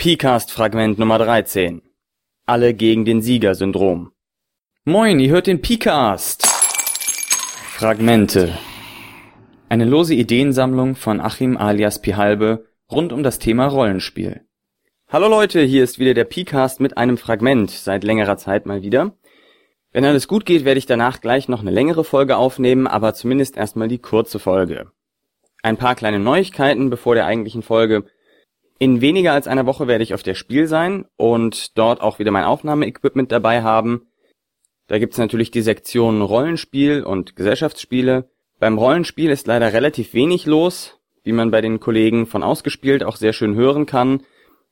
PCAST-Fragment Nummer 13. Alle gegen den Sieger-Syndrom. Moin, ihr hört den PCAST. Fragmente. Eine lose Ideensammlung von Achim alias Pihalbe rund um das Thema Rollenspiel. Hallo Leute, hier ist wieder der PCAST mit einem Fragment, seit längerer Zeit mal wieder. Wenn alles gut geht, werde ich danach gleich noch eine längere Folge aufnehmen, aber zumindest erstmal die kurze Folge. Ein paar kleine Neuigkeiten bevor der eigentlichen Folge. In weniger als einer Woche werde ich auf der Spiel sein und dort auch wieder mein Aufnahmeequipment dabei haben. Da gibt's natürlich die Sektionen Rollenspiel und Gesellschaftsspiele. Beim Rollenspiel ist leider relativ wenig los, wie man bei den Kollegen von Ausgespielt auch sehr schön hören kann.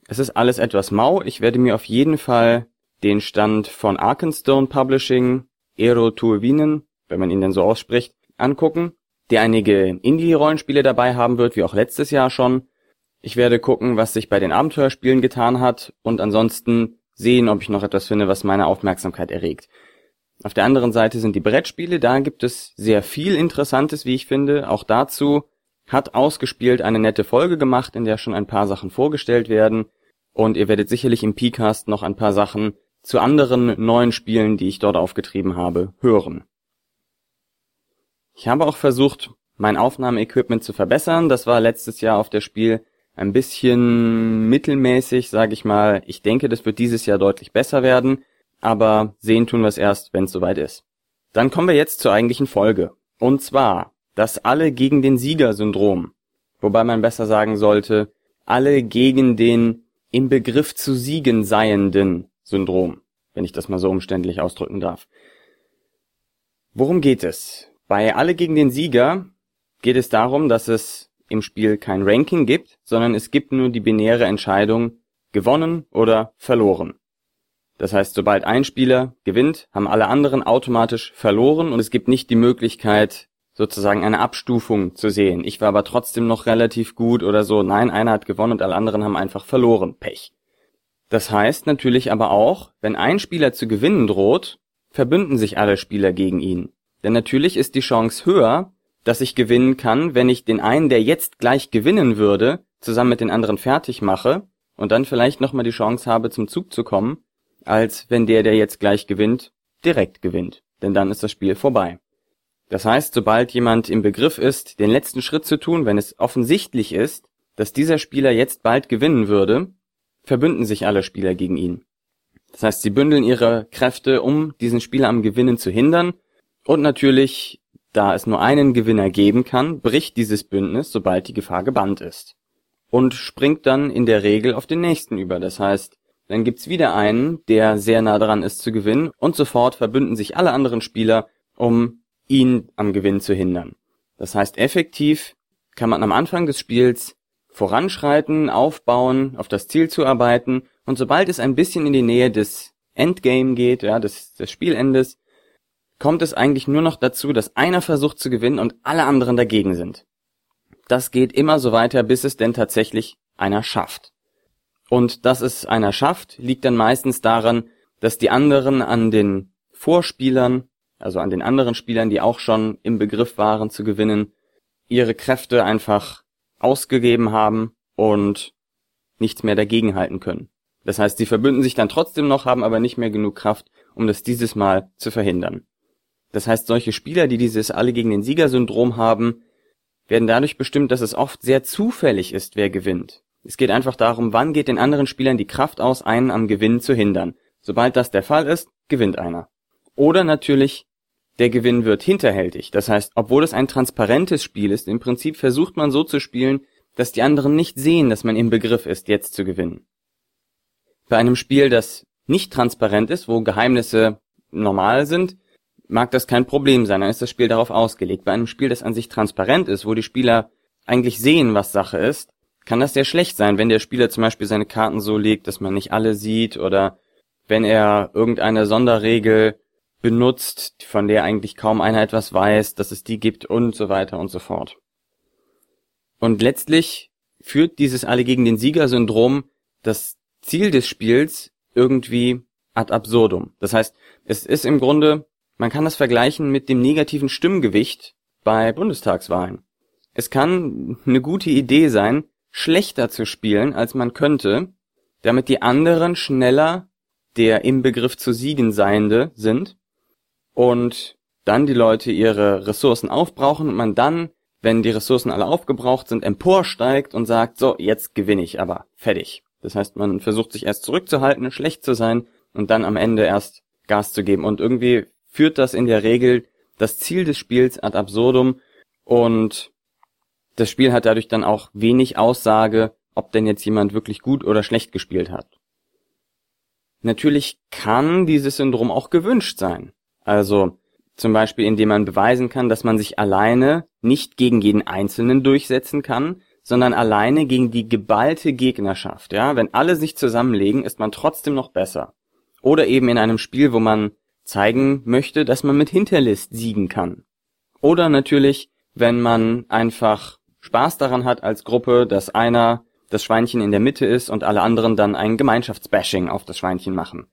Es ist alles etwas mau. Ich werde mir auf jeden Fall den Stand von Arkenstone Publishing, Aero Turbinen, wenn man ihn denn so ausspricht, angucken, der einige Indie-Rollenspiele dabei haben wird, wie auch letztes Jahr schon. Ich werde gucken, was sich bei den Abenteuerspielen getan hat und ansonsten sehen, ob ich noch etwas finde, was meine Aufmerksamkeit erregt. Auf der anderen Seite sind die Brettspiele, da gibt es sehr viel Interessantes, wie ich finde. Auch dazu hat ausgespielt eine nette Folge gemacht, in der schon ein paar Sachen vorgestellt werden. Und ihr werdet sicherlich im Pcast noch ein paar Sachen zu anderen neuen Spielen, die ich dort aufgetrieben habe, hören. Ich habe auch versucht, mein Aufnahmeequipment zu verbessern. Das war letztes Jahr auf der Spiel ein bisschen mittelmäßig, sage ich mal. Ich denke, das wird dieses Jahr deutlich besser werden, aber sehen tun wir es erst, wenn es soweit ist. Dann kommen wir jetzt zur eigentlichen Folge. Und zwar das Alle gegen den Sieger-Syndrom. Wobei man besser sagen sollte, alle gegen den im Begriff zu siegen seienden Syndrom, wenn ich das mal so umständlich ausdrücken darf. Worum geht es? Bei Alle gegen den Sieger geht es darum, dass es im Spiel kein Ranking gibt, sondern es gibt nur die binäre Entscheidung gewonnen oder verloren. Das heißt, sobald ein Spieler gewinnt, haben alle anderen automatisch verloren und es gibt nicht die Möglichkeit, sozusagen eine Abstufung zu sehen. Ich war aber trotzdem noch relativ gut oder so. Nein, einer hat gewonnen und alle anderen haben einfach verloren. Pech. Das heißt natürlich aber auch, wenn ein Spieler zu gewinnen droht, verbünden sich alle Spieler gegen ihn. Denn natürlich ist die Chance höher, dass ich gewinnen kann, wenn ich den einen, der jetzt gleich gewinnen würde, zusammen mit den anderen fertig mache und dann vielleicht nochmal die Chance habe, zum Zug zu kommen, als wenn der, der jetzt gleich gewinnt, direkt gewinnt. Denn dann ist das Spiel vorbei. Das heißt, sobald jemand im Begriff ist, den letzten Schritt zu tun, wenn es offensichtlich ist, dass dieser Spieler jetzt bald gewinnen würde, verbünden sich alle Spieler gegen ihn. Das heißt, sie bündeln ihre Kräfte, um diesen Spieler am Gewinnen zu hindern und natürlich da es nur einen Gewinner geben kann, bricht dieses Bündnis, sobald die Gefahr gebannt ist. Und springt dann in der Regel auf den nächsten über. Das heißt, dann gibt's wieder einen, der sehr nah dran ist zu gewinnen und sofort verbünden sich alle anderen Spieler, um ihn am Gewinn zu hindern. Das heißt, effektiv kann man am Anfang des Spiels voranschreiten, aufbauen, auf das Ziel zuarbeiten und sobald es ein bisschen in die Nähe des Endgame geht, ja, des, des Spielendes, kommt es eigentlich nur noch dazu, dass einer versucht zu gewinnen und alle anderen dagegen sind. Das geht immer so weiter, bis es denn tatsächlich einer schafft. Und dass es einer schafft, liegt dann meistens daran, dass die anderen an den Vorspielern, also an den anderen Spielern, die auch schon im Begriff waren zu gewinnen, ihre Kräfte einfach ausgegeben haben und nichts mehr dagegenhalten können. Das heißt, sie verbünden sich dann trotzdem noch, haben aber nicht mehr genug Kraft, um das dieses Mal zu verhindern. Das heißt, solche Spieler, die dieses alle gegen den Sieger-Syndrom haben, werden dadurch bestimmt, dass es oft sehr zufällig ist, wer gewinnt. Es geht einfach darum, wann geht den anderen Spielern die Kraft aus, einen am Gewinn zu hindern. Sobald das der Fall ist, gewinnt einer. Oder natürlich, der Gewinn wird hinterhältig. Das heißt, obwohl es ein transparentes Spiel ist, im Prinzip versucht man so zu spielen, dass die anderen nicht sehen, dass man im Begriff ist, jetzt zu gewinnen. Bei einem Spiel, das nicht transparent ist, wo Geheimnisse normal sind, mag das kein Problem sein, dann ist das Spiel darauf ausgelegt. Bei einem Spiel, das an sich transparent ist, wo die Spieler eigentlich sehen, was Sache ist, kann das sehr schlecht sein, wenn der Spieler zum Beispiel seine Karten so legt, dass man nicht alle sieht oder wenn er irgendeine Sonderregel benutzt, von der eigentlich kaum einer etwas weiß, dass es die gibt und so weiter und so fort. Und letztlich führt dieses alle gegen den Sieger-Syndrom das Ziel des Spiels irgendwie ad absurdum. Das heißt, es ist im Grunde man kann das vergleichen mit dem negativen Stimmgewicht bei Bundestagswahlen. Es kann eine gute Idee sein, schlechter zu spielen, als man könnte, damit die anderen schneller der im Begriff zu siegen Seiende sind und dann die Leute ihre Ressourcen aufbrauchen und man dann, wenn die Ressourcen alle aufgebraucht sind, emporsteigt und sagt, so, jetzt gewinne ich aber, fertig. Das heißt, man versucht sich erst zurückzuhalten, schlecht zu sein und dann am Ende erst Gas zu geben. Und irgendwie führt das in der Regel das Ziel des Spiels ad absurdum und das Spiel hat dadurch dann auch wenig Aussage, ob denn jetzt jemand wirklich gut oder schlecht gespielt hat. Natürlich kann dieses Syndrom auch gewünscht sein. Also zum Beispiel, indem man beweisen kann, dass man sich alleine nicht gegen jeden Einzelnen durchsetzen kann, sondern alleine gegen die geballte Gegnerschaft. Ja, wenn alle sich zusammenlegen, ist man trotzdem noch besser. Oder eben in einem Spiel, wo man zeigen möchte, dass man mit Hinterlist siegen kann. Oder natürlich, wenn man einfach Spaß daran hat als Gruppe, dass einer das Schweinchen in der Mitte ist und alle anderen dann ein Gemeinschaftsbashing auf das Schweinchen machen.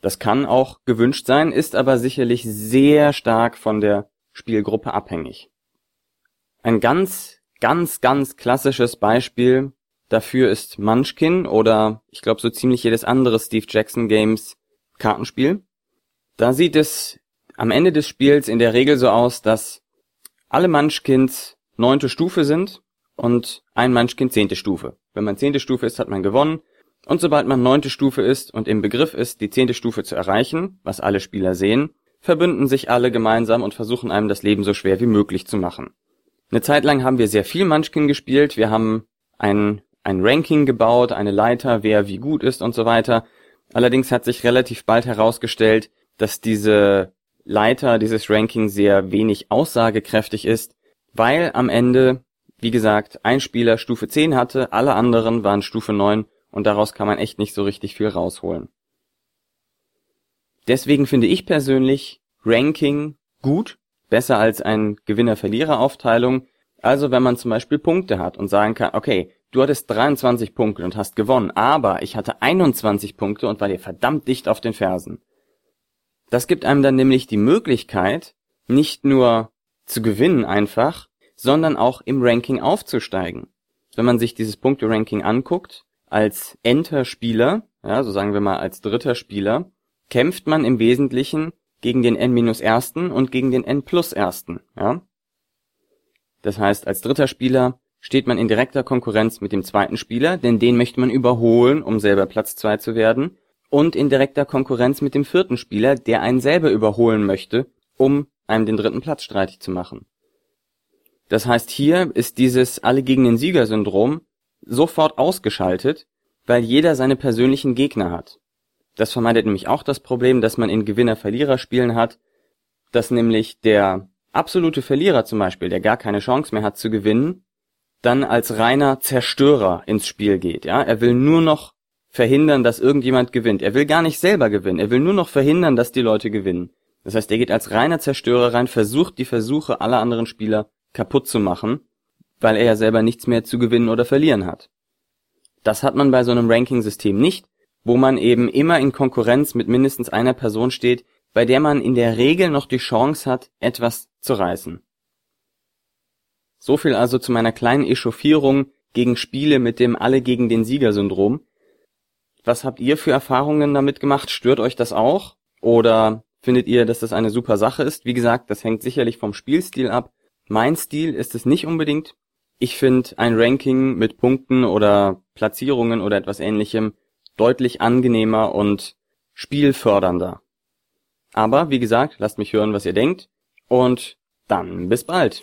Das kann auch gewünscht sein, ist aber sicherlich sehr stark von der Spielgruppe abhängig. Ein ganz, ganz, ganz klassisches Beispiel dafür ist Munchkin oder ich glaube so ziemlich jedes andere Steve Jackson Games Kartenspiel. Da sieht es am Ende des Spiels in der Regel so aus, dass alle Munchkins neunte Stufe sind und ein Munchkin zehnte Stufe. Wenn man zehnte Stufe ist, hat man gewonnen. Und sobald man neunte Stufe ist und im Begriff ist, die zehnte Stufe zu erreichen, was alle Spieler sehen, verbünden sich alle gemeinsam und versuchen einem das Leben so schwer wie möglich zu machen. Eine Zeit lang haben wir sehr viel Munchkin gespielt. Wir haben ein, ein Ranking gebaut, eine Leiter, wer wie gut ist und so weiter. Allerdings hat sich relativ bald herausgestellt, dass diese Leiter, dieses Ranking sehr wenig aussagekräftig ist, weil am Ende wie gesagt, ein Spieler Stufe 10 hatte, alle anderen waren Stufe 9 und daraus kann man echt nicht so richtig viel rausholen. Deswegen finde ich persönlich Ranking gut, besser als ein Gewinner-Verlierer-Aufteilung. Also wenn man zum Beispiel Punkte hat und sagen kann, okay, du hattest 23 Punkte und hast gewonnen, aber ich hatte 21 Punkte und war dir verdammt dicht auf den Fersen. Das gibt einem dann nämlich die Möglichkeit, nicht nur zu gewinnen einfach, sondern auch im Ranking aufzusteigen. Wenn man sich dieses Punkte-Ranking anguckt, als Enter-Spieler, ja, so sagen wir mal als dritter Spieler, kämpft man im Wesentlichen gegen den N-ersten und gegen den N-plus-ersten, ja. Das heißt, als dritter Spieler steht man in direkter Konkurrenz mit dem zweiten Spieler, denn den möchte man überholen, um selber Platz zwei zu werden, und in direkter Konkurrenz mit dem vierten Spieler, der einen selber überholen möchte, um einem den dritten Platz streitig zu machen. Das heißt, hier ist dieses Alle gegen den Sieger-Syndrom sofort ausgeschaltet, weil jeder seine persönlichen Gegner hat. Das vermeidet nämlich auch das Problem, dass man in Gewinner-Verlierer-Spielen hat, dass nämlich der absolute Verlierer zum Beispiel, der gar keine Chance mehr hat zu gewinnen, dann als reiner Zerstörer ins Spiel geht. Ja, er will nur noch verhindern, dass irgendjemand gewinnt. Er will gar nicht selber gewinnen. Er will nur noch verhindern, dass die Leute gewinnen. Das heißt, er geht als reiner Zerstörer rein, versucht die Versuche aller anderen Spieler kaputt zu machen, weil er ja selber nichts mehr zu gewinnen oder verlieren hat. Das hat man bei so einem Ranking-System nicht, wo man eben immer in Konkurrenz mit mindestens einer Person steht, bei der man in der Regel noch die Chance hat, etwas zu reißen. So viel also zu meiner kleinen Echauffierung gegen Spiele mit dem Alle gegen den Sieger-Syndrom. Was habt ihr für Erfahrungen damit gemacht? Stört euch das auch? Oder findet ihr, dass das eine super Sache ist? Wie gesagt, das hängt sicherlich vom Spielstil ab. Mein Stil ist es nicht unbedingt. Ich finde ein Ranking mit Punkten oder Platzierungen oder etwas ähnlichem deutlich angenehmer und spielfördernder. Aber wie gesagt, lasst mich hören, was ihr denkt und dann bis bald.